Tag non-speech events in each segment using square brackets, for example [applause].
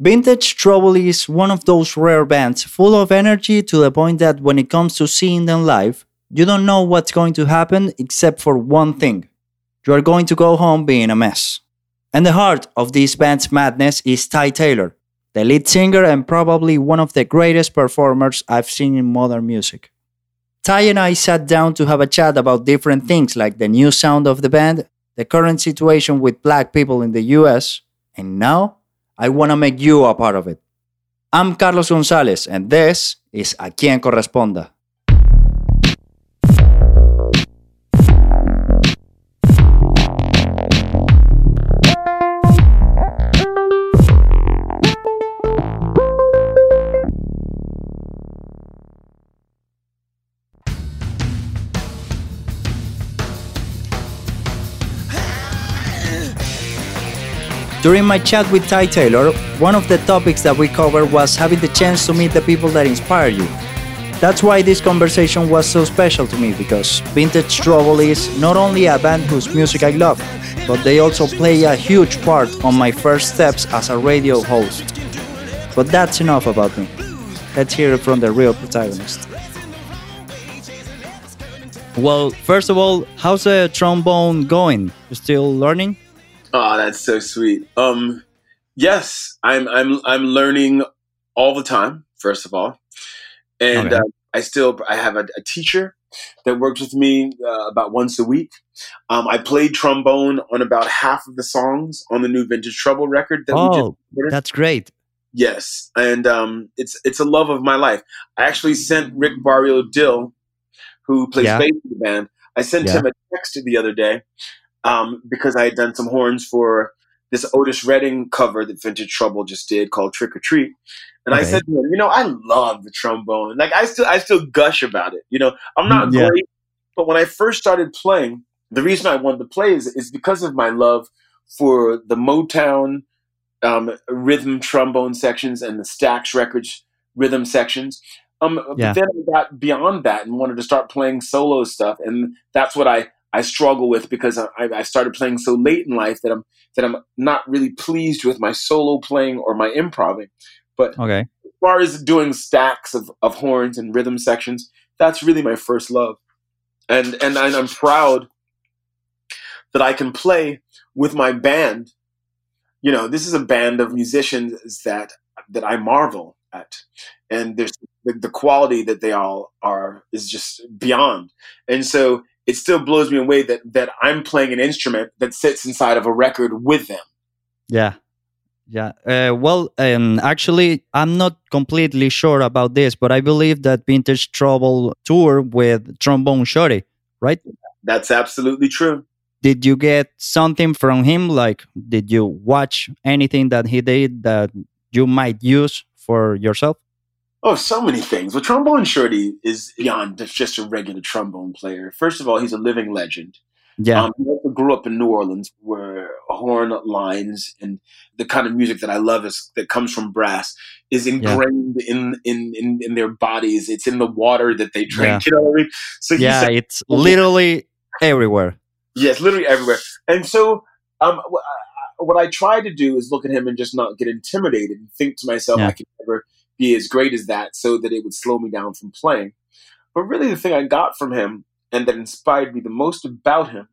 Vintage Trouble is one of those rare bands full of energy to the point that when it comes to seeing them live, you don't know what's going to happen except for one thing. You are going to go home being a mess. And the heart of this band's madness is Ty Taylor, the lead singer and probably one of the greatest performers I've seen in modern music. Ty and I sat down to have a chat about different things like the new sound of the band, the current situation with black people in the US, and now I want to make you a part of it. I'm Carlos Gonzalez, and this is A Quien Corresponda. During my chat with Ty Taylor, one of the topics that we covered was having the chance to meet the people that inspire you. That's why this conversation was so special to me because Vintage Trouble is not only a band whose music I love, but they also play a huge part on my first steps as a radio host. But that's enough about me. Let's hear it from the real protagonist. Well, first of all, how's the trombone going? You still learning? Oh, that's so sweet. Um, yes, I'm I'm I'm learning all the time. First of all, and okay. uh, I still I have a, a, teacher that works with me uh, about once a week. Um, I played trombone on about half of the songs on the new Vintage Trouble record. That oh, that's great. Yes, and um, it's it's a love of my life. I actually sent Rick Barrio Dill, who plays yeah. bass in the band. I sent yeah. him a text the other day um, because I had done some horns for this Otis Redding cover that Vintage Trouble just did called Trick or Treat. And okay. I said to him, you know, I love the trombone. Like I still I still gush about it. You know, I'm not yeah. great, but when I first started playing, the reason I wanted to play is, is because of my love for the Motown um, rhythm trombone sections and the Stax Records rhythm sections. Um, yeah. But then I got beyond that and wanted to start playing solo stuff, and that's what I I struggle with because I, I started playing so late in life that I'm that I'm not really pleased with my solo playing or my improvising. But okay. as far as doing stacks of, of horns and rhythm sections, that's really my first love. And and I'm proud that I can play with my band. You know, this is a band of musicians that that I marvel at. And there's the, the quality that they all are is just beyond. And so it still blows me away that that I'm playing an instrument that sits inside of a record with them. Yeah. Yeah. Uh, well, um, actually, I'm not completely sure about this, but I believe that Vintage Trouble tour with Trombone Shorty, right? That's absolutely true. Did you get something from him? Like, did you watch anything that he did that you might use for yourself? Oh, so many things. Well, Trombone Shorty is beyond just a regular trombone player. First of all, he's a living legend. Yeah. Um, he also grew up in New Orleans, where horn lines and the kind of music that I love is that comes from brass is ingrained yeah. in, in, in in their bodies. It's in the water that they drink. Yeah. You know what I mean? So yeah, said, it's literally everywhere. Yes, literally everywhere. And so, um, what I try to do is look at him and just not get intimidated and think to myself, yeah. I can never be as great as that so that it would slow me down from playing. But really, the thing I got from him and that inspired me the most about him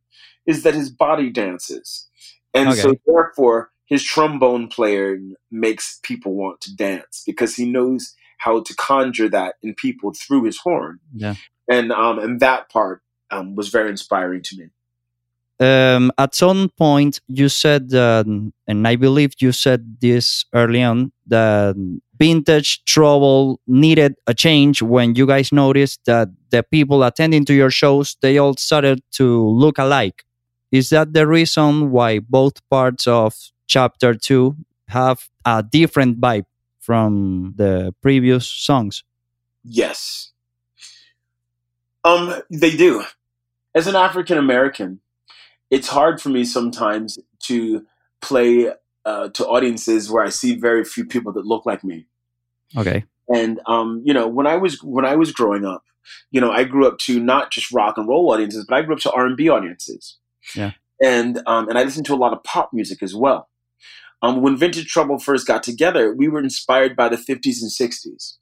is that his body dances. And okay. so, therefore, his trombone playing makes people want to dance because he knows how to conjure that in people through his horn. Yeah. And um, and that part um, was very inspiring to me. Um, at some point, you said, and I believe you said this early on, that vintage trouble needed a change when you guys noticed that the people attending to your shows they all started to look alike. Is that the reason why both parts of chapter 2 have a different vibe from the previous songs? Yes. Um they do. As an african american it's hard for me sometimes to play uh, to audiences where I see very few people that look like me. Okay. And um, you know, when I was when I was growing up, you know, I grew up to not just rock and roll audiences, but I grew up to R and B audiences. Yeah. And um, and I listened to a lot of pop music as well. Um, when Vintage Trouble first got together, we were inspired by the 50s and 60s.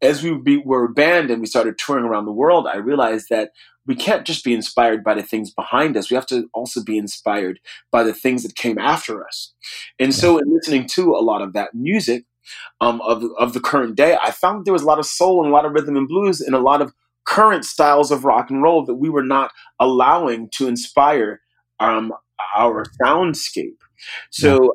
As we be, were a band and we started touring around the world, I realized that we can't just be inspired by the things behind us. We have to also be inspired by the things that came after us. And so, in listening to a lot of that music um, of, of the current day, I found there was a lot of soul and a lot of rhythm and blues and a lot of current styles of rock and roll that we were not allowing to inspire um, our soundscape. So,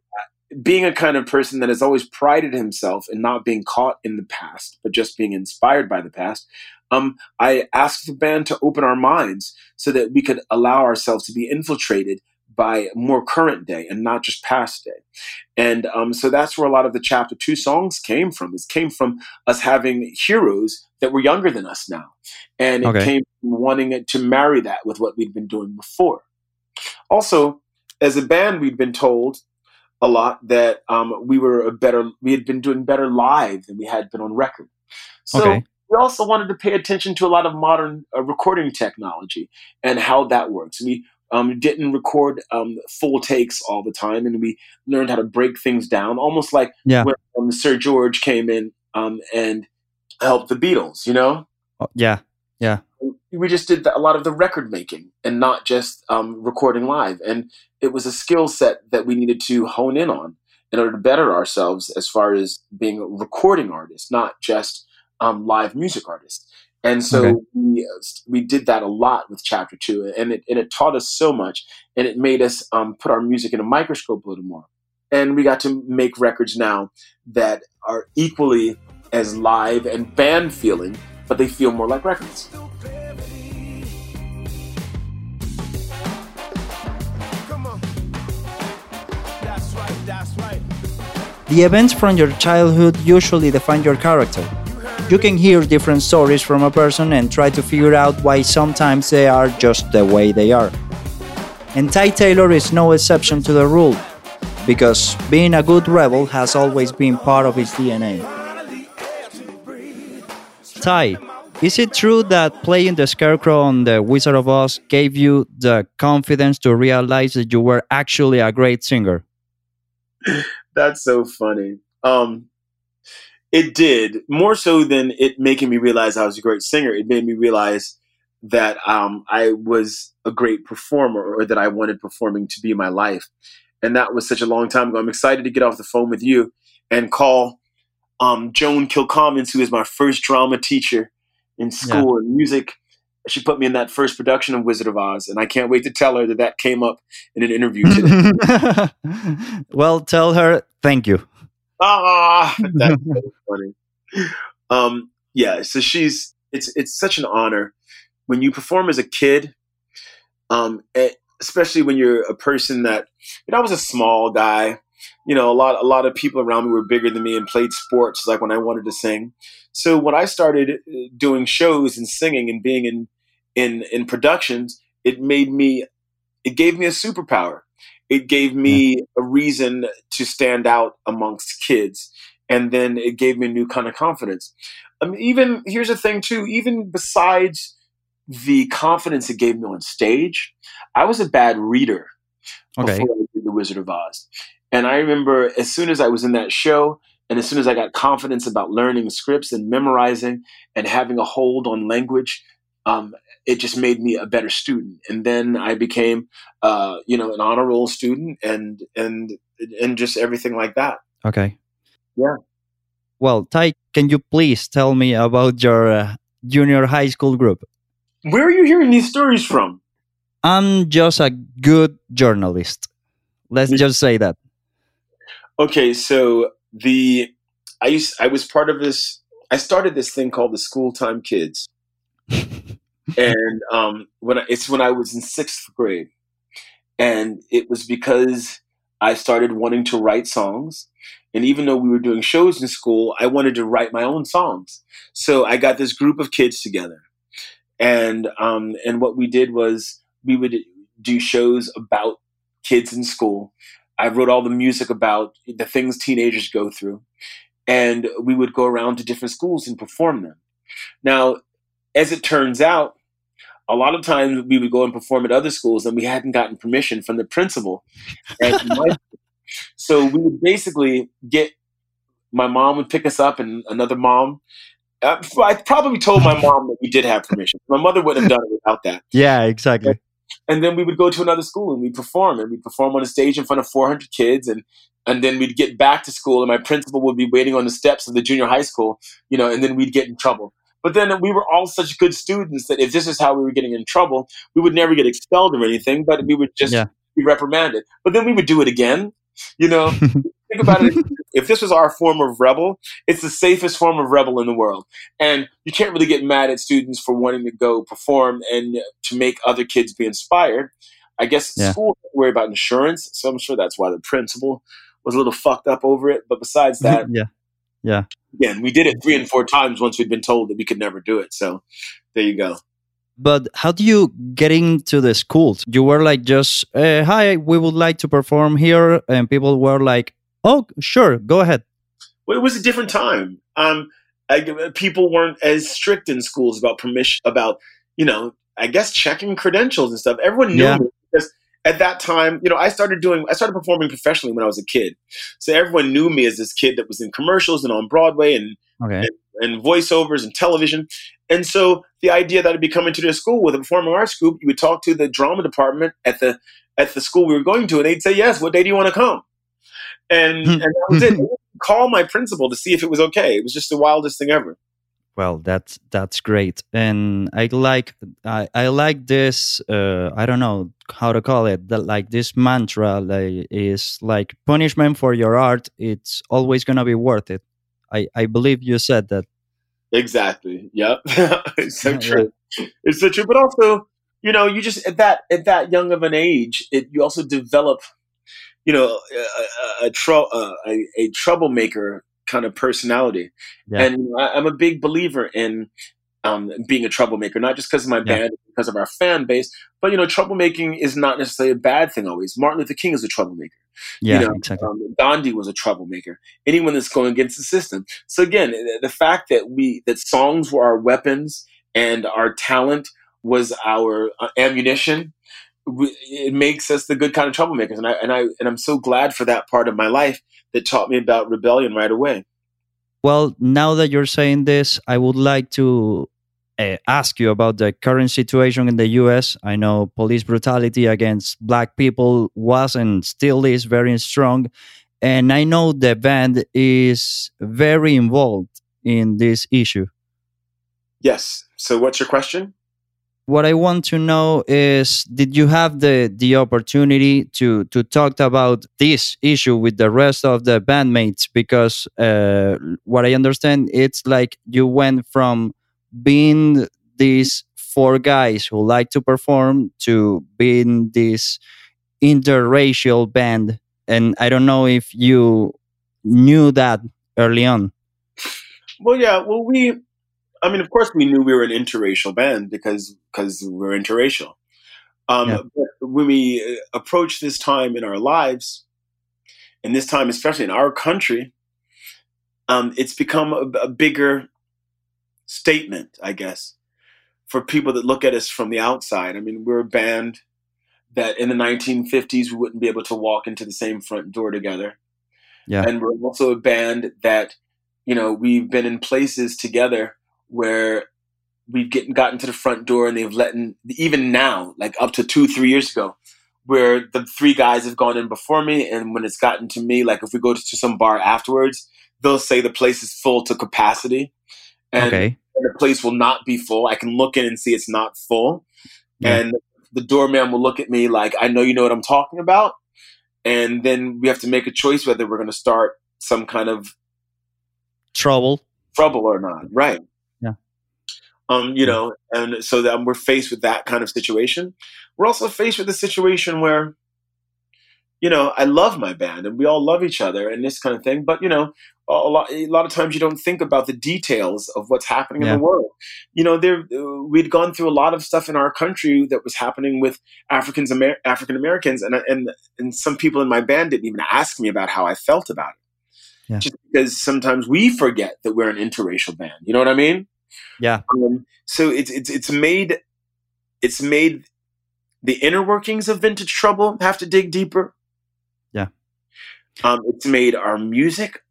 being a kind of person that has always prided himself in not being caught in the past, but just being inspired by the past, um, I asked the band to open our minds so that we could allow ourselves to be infiltrated by more current day and not just past day. And um, so that's where a lot of the chapter two songs came from. It came from us having heroes that were younger than us now. And it okay. came from wanting to marry that with what we'd been doing before. Also, as a band, we'd been told a lot that um, we were a better, we had been doing better live than we had been on record. So okay. we also wanted to pay attention to a lot of modern uh, recording technology and how that works. We um, didn't record um, full takes all the time, and we learned how to break things down, almost like yeah. when um, Sir George came in um, and helped the Beatles. You know? Oh, yeah, yeah we just did a lot of the record making and not just um, recording live. And it was a skill set that we needed to hone in on in order to better ourselves as far as being a recording artist, not just um, live music artists. And so okay. we, we did that a lot with chapter two, and it, and it taught us so much, and it made us um, put our music in a microscope a little more. And we got to make records now that are equally as live and band feeling, but they feel more like records. The events from your childhood usually define your character. You can hear different stories from a person and try to figure out why sometimes they are just the way they are. And Ty Taylor is no exception to the rule, because being a good rebel has always been part of his DNA. Ty, is it true that playing the Scarecrow on The Wizard of Oz gave you the confidence to realize that you were actually a great singer? [laughs] That's so funny. Um, it did more so than it making me realize I was a great singer. It made me realize that um, I was a great performer, or that I wanted performing to be my life. And that was such a long time ago. I'm excited to get off the phone with you and call um, Joan Kilcommons, who is my first drama teacher in school yeah. and music. She put me in that first production of Wizard of Oz, and I can't wait to tell her that that came up in an interview today. [laughs] well, tell her thank you. Ah, [laughs] that's so funny. Um, yeah, so she's it's it's such an honor when you perform as a kid, um, especially when you're a person that you know I was a small guy. You know, a lot a lot of people around me were bigger than me and played sports like when I wanted to sing. So when I started uh, doing shows and singing and being in in in productions, it made me it gave me a superpower. It gave me a reason to stand out amongst kids. And then it gave me a new kind of confidence. I mean, even here's the thing too, even besides the confidence it gave me on stage, I was a bad reader okay. before I did The Wizard of Oz. And I remember as soon as I was in that show, and as soon as I got confidence about learning scripts and memorizing and having a hold on language, um, it just made me a better student. And then I became, uh, you know, an honor roll student, and and and just everything like that. Okay. Yeah. Well, Ty, can you please tell me about your uh, junior high school group? Where are you hearing these stories from? I'm just a good journalist. Let's just say that. Okay, so the I used I was part of this. I started this thing called the School Time Kids, [laughs] and um, when I, it's when I was in sixth grade, and it was because I started wanting to write songs, and even though we were doing shows in school, I wanted to write my own songs. So I got this group of kids together, and um, and what we did was we would do shows about kids in school. I wrote all the music about the things teenagers go through, and we would go around to different schools and perform them. Now, as it turns out, a lot of times we would go and perform at other schools and we hadn't gotten permission from the principal. [laughs] So we would basically get my mom would pick us up and another mom. Uh, I probably told my mom that we did have permission. My mother wouldn't have done it without that. Yeah, exactly. And then we would go to another school and we'd perform and we'd perform on a stage in front of 400 kids and and then we'd get back to school and my principal would be waiting on the steps of the junior high school, you know, and then we'd get in trouble. But then we were all such good students that if this is how we were getting in trouble, we would never get expelled or anything, but we would just yeah. be reprimanded. But then we would do it again. You know, [laughs] think about it. [laughs] If this was our form of rebel, it's the safest form of rebel in the world. And you can't really get mad at students for wanting to go perform and to make other kids be inspired. I guess yeah. school worry about insurance, so I'm sure that's why the principal was a little fucked up over it. But besides [laughs] that, yeah, yeah, again, we did it three and four times once we'd been told that we could never do it. So there you go. But how do you get into the schools? You were like just, uh, hi, we would like to perform here, and people were like, oh, sure, go ahead. Well, it was a different time. Um, I, people weren't as strict in schools about permission, about you know, I guess checking credentials and stuff. Everyone knew yeah. because at that time, you know, I started doing, I started performing professionally when I was a kid. So everyone knew me as this kid that was in commercials and on Broadway and, okay. and, and, voiceovers and television. And so the idea that I'd be coming to the school with a performing arts group, you would talk to the drama department at the at the school we were going to, and they'd say, "Yes, what day do you want to come?" And and that was it. [laughs] Call my principal to see if it was okay. It was just the wildest thing ever. Well that's that's great. And i like i, I like this uh, i don't know how to call it that like this mantra like, is like punishment for your art it's always gonna be worth it. I i believe you said that. Exactly. Yep. [laughs] It's so [laughs] true. It's so true. But also you know you just at that at that young of an age it you also develop you know a, a, a, tro- a, a troublemaker kind of personality. Yeah. And I, am a big believer in um, being a troublemaker, not just because of my yeah. band, because of our fan base, but you know, troublemaking is not necessarily a bad thing always. Martin Luther King is a troublemaker. Yeah, you know, exactly. Um, Gandhi was a troublemaker. Anyone that's going against the system. So again, the fact that we that songs were our weapons and our talent was our uh, ammunition it makes us the good kind of troublemakers and I and I and I'm so glad for that part of my life that taught me about rebellion right away. Well, now that you're saying this, I would like to uh, ask you about the current situation in the US. I know police brutality against black people was and still is very strong. And I know the band is very involved in this issue. Yes. So, what's your question? What I want to know is did you have the the opportunity to to talk about this issue with the rest of the bandmates because uh, what I understand it's like you went from being these four guys who like to perform to being this interracial band and I don't know if you knew that early on. Well yeah, well we I mean, of course, we knew we were an interracial band because because we're interracial. Um, yeah. But when we uh, approach this time in our lives, and this time, especially in our country, um, it's become a, a bigger statement, I guess, for people that look at us from the outside. I mean, we're a band that in the 1950s we wouldn't be able to walk into the same front door together. Yeah. And we're also a band that, you know, we've been in places together where we've get, gotten to the front door and they've let in, even now, like up to two, three years ago, where the three guys have gone in before me. And when it's gotten to me, like if we go to some bar afterwards, they'll say the place is full to capacity. And, okay. and the place will not be full. I can look in and see it's not full. Yeah. And the doorman will look at me like, I know you know what I'm talking about. And then we have to make a choice whether we're going to start some kind of trouble trouble or not. Right. Um, you know, and so that we're faced with that kind of situation. We're also faced with a situation where, you know, I love my band and we all love each other and this kind of thing. But you know, a lot, a lot of times you don't think about the details of what's happening yeah. in the world. You know, there we'd gone through a lot of stuff in our country that was happening with Africans, Amer- African Americans, and and and some people in my band didn't even ask me about how I felt about it. Yeah. Just because sometimes we forget that we're an interracial band. You know what I mean? Yeah. Um, so it's it's it's made it's made the inner workings of vintage trouble have to dig deeper. Yeah. Um, it's made our music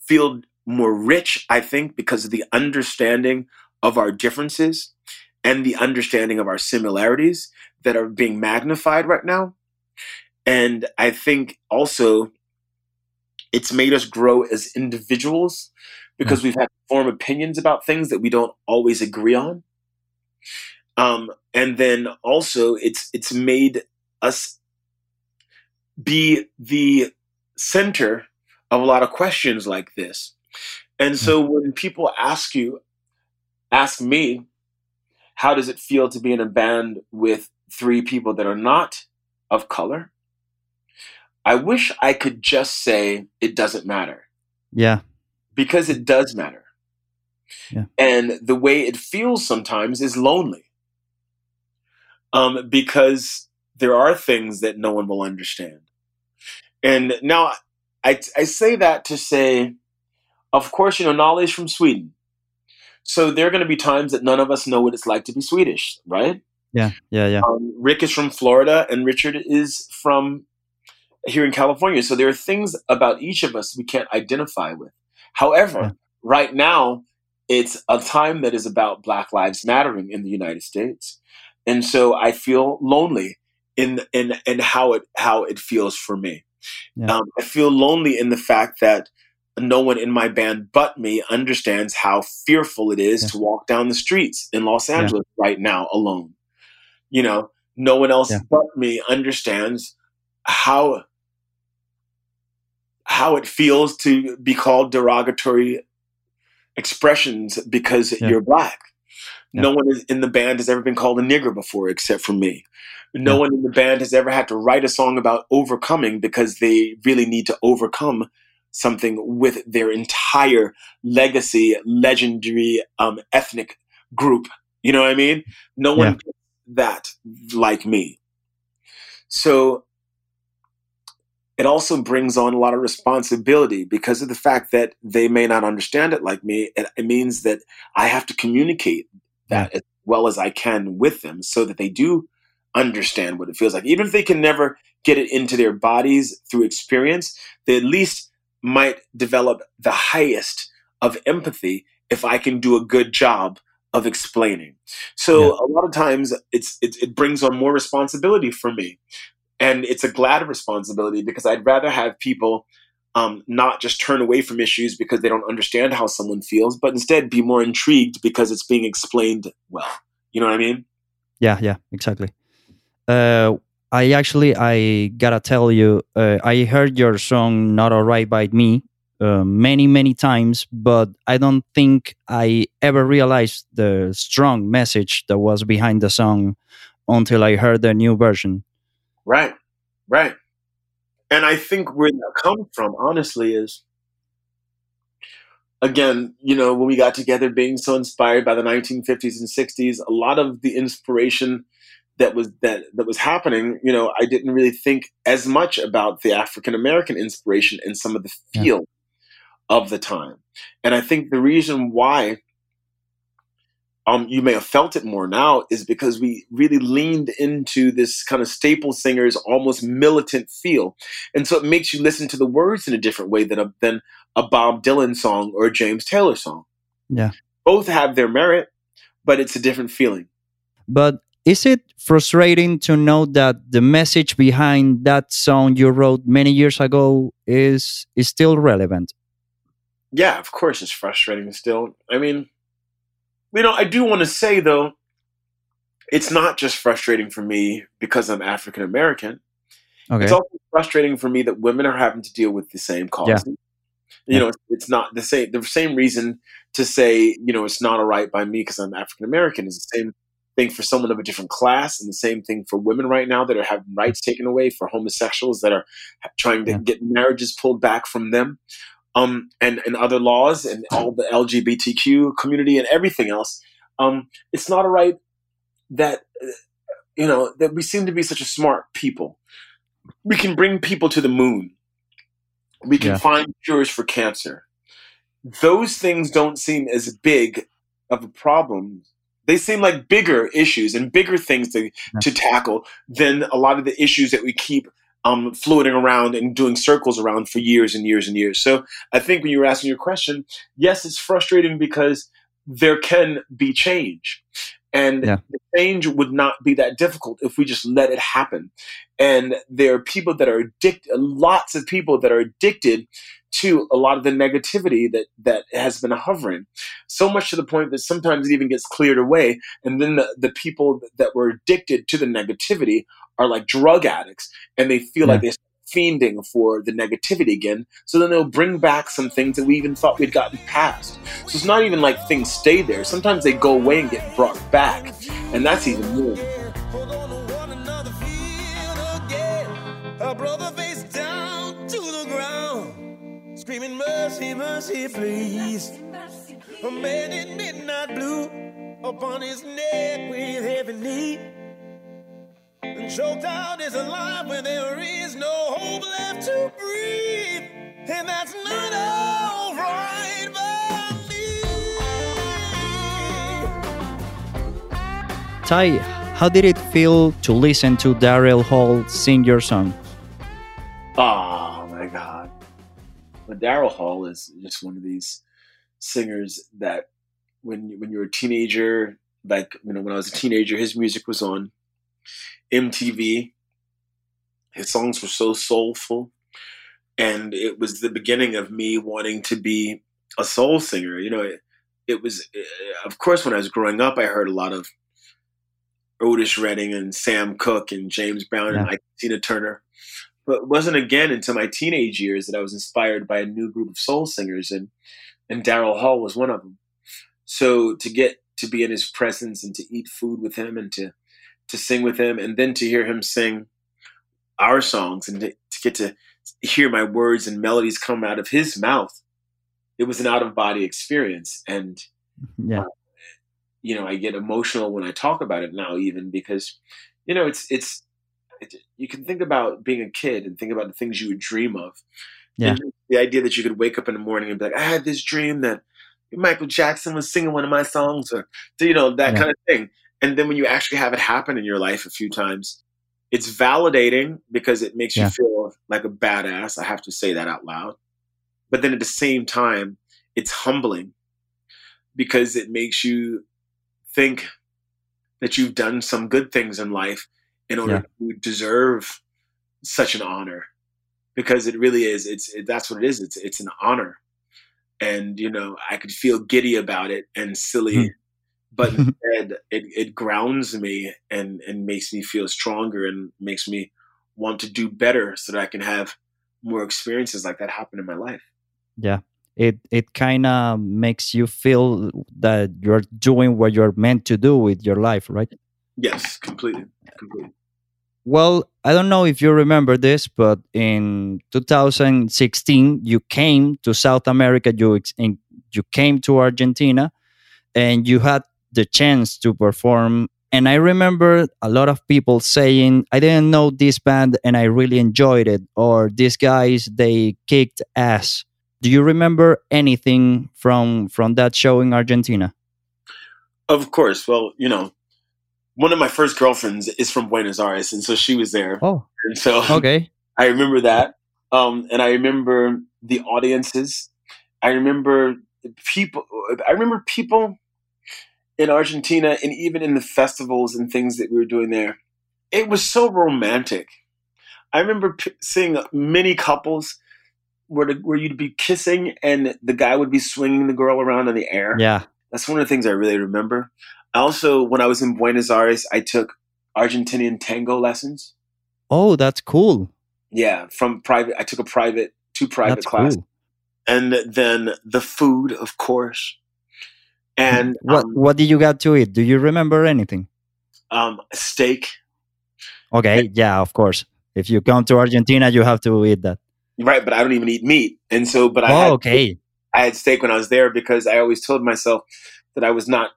feel more rich, I think, because of the understanding of our differences and the understanding of our similarities that are being magnified right now. And I think also it's made us grow as individuals because we've had to form opinions about things that we don't always agree on. Um, and then also it's it's made us be the center of a lot of questions like this. And so when people ask you, ask me, how does it feel to be in a band with three people that are not of color? I wish I could just say it doesn't matter. Yeah. Because it does matter. Yeah. And the way it feels sometimes is lonely. Um, because there are things that no one will understand. And now I, I say that to say, of course, you know, is from Sweden. So there are going to be times that none of us know what it's like to be Swedish, right? Yeah, yeah, yeah. Um, Rick is from Florida and Richard is from here in California. So there are things about each of us we can't identify with. However, yeah. right now, it's a time that is about Black Lives Mattering in the United States. And so I feel lonely in in in how it how it feels for me. Yeah. Um, I feel lonely in the fact that no one in my band but me understands how fearful it is yeah. to walk down the streets in Los Angeles yeah. right now alone. You know, no one else but me understands how how it feels to be called derogatory expressions because you're black. No one in the band has ever been called a nigger before except for me. No yeah. one in the band has ever had to write a song about overcoming because they really need to overcome something with their entire legacy, legendary um, ethnic group. You know what I mean? No one yeah. that like me. So it also brings on a lot of responsibility because of the fact that they may not understand it like me. It, it means that I have to communicate that yeah. as well as I can with them so that they do understand what it feels like. Even if they can never get it into their bodies through experience, they at least might develop the highest of empathy if I can do a good job of explaining. So yeah. a lot of times it's it, it brings on more responsibility for me, and it's a glad responsibility because I'd rather have people um, not just turn away from issues because they don't understand how someone feels, but instead be more intrigued because it's being explained well. You know what I mean? Yeah, yeah, exactly uh, I actually I gotta tell you, uh, I heard your song "Not Alright" by me uh, many many times, but I don't think I ever realized the strong message that was behind the song until I heard the new version. Right, right, and I think where that comes from, honestly, is again, you know, when we got together, being so inspired by the 1950s and 60s, a lot of the inspiration that was that that was happening, you know, I didn't really think as much about the African American inspiration and some of the feel yeah. of the time. And I think the reason why um, you may have felt it more now is because we really leaned into this kind of staple singers, almost militant feel, and so it makes you listen to the words in a different way than a than a Bob Dylan song or a James Taylor song. Yeah, both have their merit, but it's a different feeling. But is it frustrating to know that the message behind that song you wrote many years ago is is still relevant? Yeah, of course it's frustrating still. I mean, you know, I do want to say though, it's not just frustrating for me because I'm African American. Okay. It's also frustrating for me that women are having to deal with the same causes. Yeah. You yeah. know, it's not the same. The same reason to say, you know, it's not all right by me because I'm African American is the same thing for someone of a different class, and the same thing for women right now that are having rights taken away, for homosexuals that are trying to yeah. get marriages pulled back from them, um, and and other laws, and all the LGBTQ community and everything else. Um, it's not a right that uh, you know that we seem to be such a smart people. We can bring people to the moon. We can yeah. find cures for cancer. Those things don't seem as big of a problem they seem like bigger issues and bigger things to, to tackle than a lot of the issues that we keep um, floating around and doing circles around for years and years and years. So I think when you were asking your question, yes, it's frustrating because there can be change. And yeah. the change would not be that difficult if we just let it happen. And there are people that are addicted, lots of people that are addicted to a lot of the negativity that that has been hovering so much to the point that sometimes it even gets cleared away and then the, the people that were addicted to the negativity are like drug addicts and they feel yeah. like they're fiending for the negativity again so then they'll bring back some things that we even thought we'd gotten past so it's not even like things stay there sometimes they go away and get brought back and that's even more screaming mercy, mercy, please. A man in midnight blue upon his neck with heavy knee. And choked out is alive when there is no hope left to breathe. And that's not alright by me. Ty, how did it feel to listen to Daryl Hall sing your song? Oh my god. But Daryl Hall is just one of these singers that when when you're a teenager, like you know, when I was a teenager, his music was on MTV. His songs were so soulful, and it was the beginning of me wanting to be a soul singer. You know, it, it was, eh, of course, when I was growing up, I heard a lot of Otis Redding and Sam Cooke and James Brown yeah. and Tina Turner. But it wasn't again until my teenage years that I was inspired by a new group of soul singers, and and Daryl Hall was one of them. So to get to be in his presence and to eat food with him and to to sing with him, and then to hear him sing our songs and to, to get to hear my words and melodies come out of his mouth, it was an out of body experience. And yeah. Uh, you know, I get emotional when I talk about it now, even because, you know, it's it's you can think about being a kid and think about the things you would dream of. Yeah. And the idea that you could wake up in the morning and be like, I had this dream that Michael Jackson was singing one of my songs, or you know that yeah. kind of thing. And then when you actually have it happen in your life a few times, it's validating because it makes yeah. you feel like a badass. I have to say that out loud. But then at the same time, it's humbling because it makes you think that you've done some good things in life in order yeah. to deserve such an honor because it really is it's it, that's what it is it's it's an honor and you know i could feel giddy about it and silly hmm. But [laughs] instead it, it grounds me and and makes me feel stronger and makes me want to do better so that i can have more experiences like that happen in my life yeah it it kind of makes you feel that you're doing what you're meant to do with your life right Yes, completely, completely. Well, I don't know if you remember this, but in 2016, you came to South America. You in, you came to Argentina, and you had the chance to perform. And I remember a lot of people saying, "I didn't know this band, and I really enjoyed it," or "These guys, they kicked ass." Do you remember anything from from that show in Argentina? Of course. Well, you know, one of my first girlfriends is from Buenos Aires, and so she was there. Oh, and so [laughs] okay, I remember that. Um, and I remember the audiences. I remember people. I remember people in Argentina, and even in the festivals and things that we were doing there. It was so romantic. I remember p- seeing many couples where the, where you'd be kissing and the guy would be swinging the girl around in the air. Yeah, that's one of the things I really remember. Also, when I was in Buenos Aires, I took Argentinian tango lessons. Oh, that's cool. Yeah, from private. I took a private, two private that's classes, cool. and then the food, of course. And what um, what did you get to eat? Do you remember anything? Um, steak. Okay, and, yeah, of course. If you come to Argentina, you have to eat that. Right, but I don't even eat meat, and so but I oh, had, okay. I had steak when I was there because I always told myself that I was not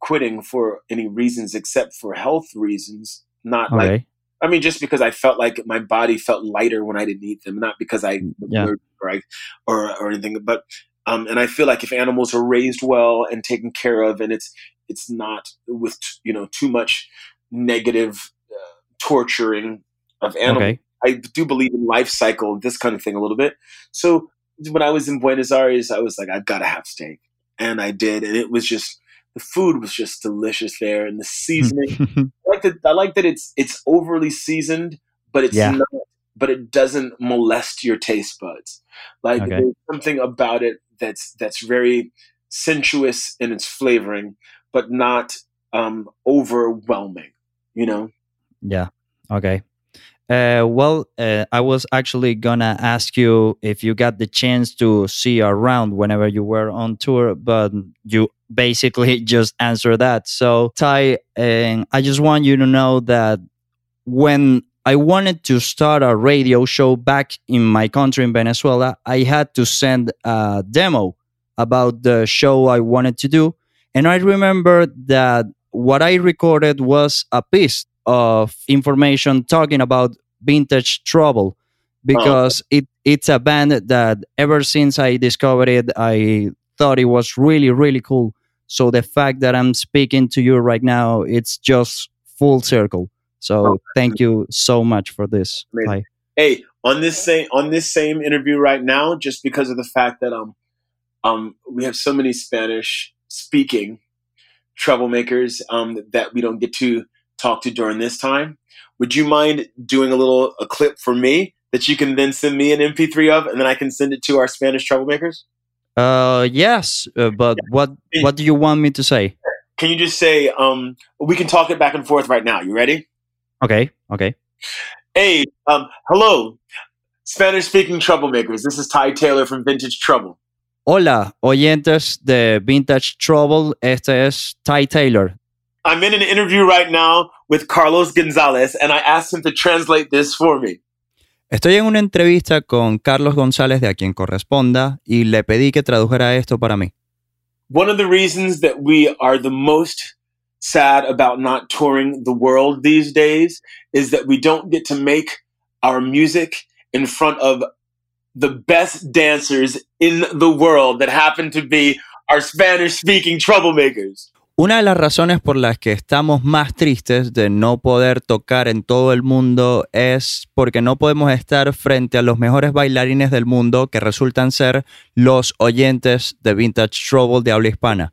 quitting for any reasons except for health reasons. Not okay. like I mean, just because I felt like my body felt lighter when I didn't eat them, not because I yeah. or, I, or or anything. But um, and I feel like if animals are raised well and taken care of, and it's it's not with you know too much negative uh, torturing of animals, okay. I do believe in life cycle, this kind of thing a little bit. So when I was in Buenos Aires, I was like, I've got to have steak, and I did, and it was just the food was just delicious there, and the seasoning. [laughs] I like that. I like that it's it's overly seasoned, but it's yeah. not. But it doesn't molest your taste buds. Like okay. there's something about it that's that's very sensuous in its flavoring, but not um, overwhelming. You know. Yeah. Okay. Uh, well, uh, I was actually gonna ask you if you got the chance to see around whenever you were on tour, but you basically [laughs] just answered that. So, Ty, uh, I just want you to know that when I wanted to start a radio show back in my country in Venezuela, I had to send a demo about the show I wanted to do. And I remember that what I recorded was a piece of information talking about vintage trouble because oh. it it's a band that ever since I discovered it I thought it was really really cool so the fact that I'm speaking to you right now it's just full circle so oh. thank you so much for this hey on this same on this same interview right now just because of the fact that um um we have so many Spanish speaking troublemakers um that we don't get to talk to during this time would you mind doing a little a clip for me that you can then send me an MP3 of, and then I can send it to our Spanish troublemakers? Uh, yes, uh, but yeah. what what do you want me to say? Can you just say um we can talk it back and forth right now. You ready? Okay, okay. Hey, um, hello, Spanish speaking troublemakers. This is Ty Taylor from Vintage Trouble. Hola, oyentes de Vintage Trouble. Este es Ty Taylor I'm in an interview right now with Carlos Gonzalez and I asked him to translate this for me. Estoy en una entrevista con Carlos González de a quien corresponda y le pedí que tradujera esto para mí. One of the reasons that we are the most sad about not touring the world these days is that we don't get to make our music in front of the best dancers in the world that happen to be our Spanish speaking troublemakers. Una de las razones por las que estamos más tristes de no poder tocar en todo el mundo es porque no podemos estar frente a los mejores bailarines del mundo que resultan ser los oyentes de Vintage Trouble de habla hispana.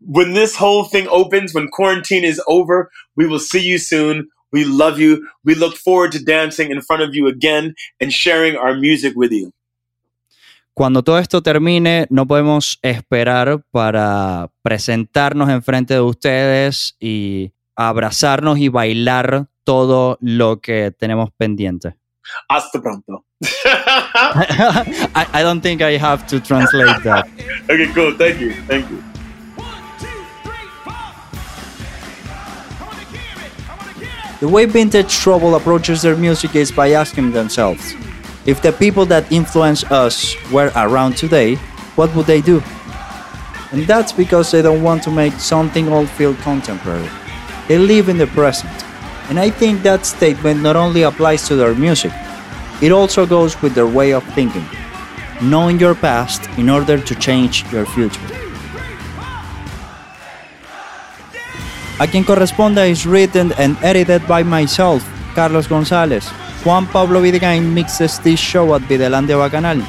When this whole thing opens, when quarantine is over, we will see you soon. We love you. We look forward to dancing in front of you again and sharing our music with you. Cuando todo esto termine, no podemos esperar para presentarnos enfrente de ustedes y abrazarnos y bailar todo lo que tenemos pendiente. Hasta pronto. [laughs] I, I, don't think I have to translate that. [laughs] Okay, cool. Thank you. Thank you. The way Vintage Trouble approaches their music is by asking themselves, if the people that influence us were around today, what would they do? And that's because they don't want to make something old feel contemporary. They live in the present. And I think that statement not only applies to their music, it also goes with their way of thinking. Knowing your past in order to change your future. A quien corresponda is written and edited by myself, Carlos Gonzalez. Juan Pablo Videgain mixes this show at Videlandia Bacanal.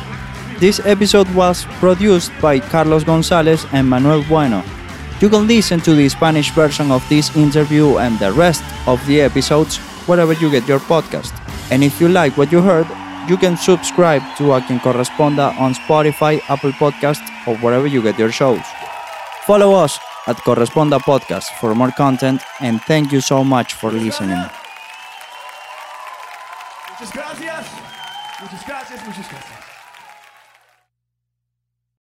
This episode was produced by Carlos Gonzalez and Manuel Bueno. You can listen to the Spanish version of this interview and the rest of the episodes wherever you get your podcast. And if you like what you heard, you can subscribe to A Quien Corresponda on Spotify, Apple Podcast, or wherever you get your shows. Follow us at Corresponda Podcast for more content, and thank you so much for listening. Muchas gracias. Muchas gracias. Muchas gracias.